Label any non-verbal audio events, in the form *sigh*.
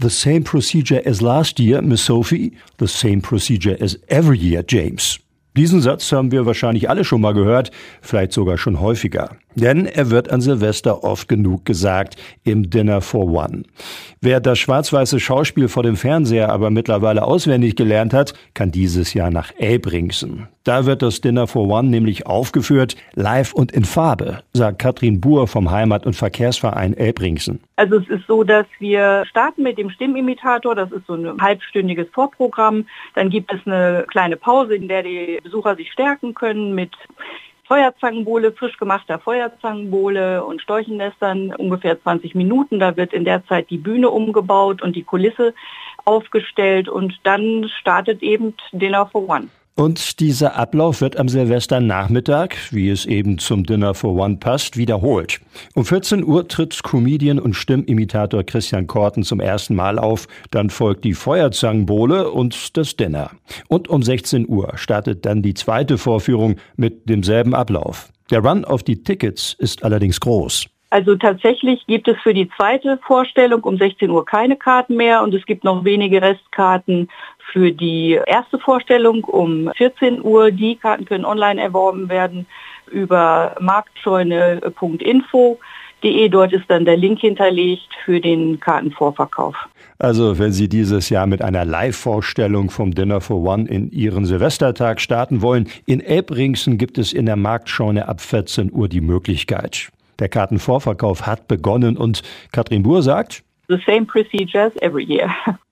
The same procedure as last year, Miss Sophie. The same procedure as every year, James. Diesen Satz haben wir wahrscheinlich alle schon mal gehört, vielleicht sogar schon häufiger. Denn er wird an Silvester oft genug gesagt im Dinner for One. Wer das schwarz-weiße Schauspiel vor dem Fernseher aber mittlerweile auswendig gelernt hat, kann dieses Jahr nach Elbringsen. Da wird das Dinner for One nämlich aufgeführt, live und in Farbe, sagt Katrin Buhr vom Heimat- und Verkehrsverein Elbringsen. Also es ist so, dass wir starten mit dem Stimmimitator, das ist so ein halbstündiges Vorprogramm. Dann gibt es eine kleine Pause, in der die Besucher sich stärken können mit Feuerzangenbowle, frisch gemachter Feuerzangenbowle und Storchennestern, ungefähr 20 Minuten. Da wird in der Zeit die Bühne umgebaut und die Kulisse aufgestellt und dann startet eben Dinner for One. Und dieser Ablauf wird am Silvesternachmittag, wie es eben zum Dinner for One passt, wiederholt. Um 14 Uhr tritt Comedian und Stimmimitator Christian Korten zum ersten Mal auf, dann folgt die Feuerzangenbowle und das Dinner. Und um 16 Uhr startet dann die zweite Vorführung mit demselben Ablauf. Der Run auf die Tickets ist allerdings groß. Also tatsächlich gibt es für die zweite Vorstellung um 16 Uhr keine Karten mehr und es gibt noch wenige Restkarten für die erste Vorstellung um 14 Uhr. Die Karten können online erworben werden über marktscheune.info. Dort ist dann der Link hinterlegt für den Kartenvorverkauf. Also wenn Sie dieses Jahr mit einer Live-Vorstellung vom Dinner for One in Ihren Silvestertag starten wollen, in Elbringsen gibt es in der Marktscheune ab 14 Uhr die Möglichkeit. Der Kartenvorverkauf hat begonnen und Katrin Buhr sagt, The same procedures every year. *laughs*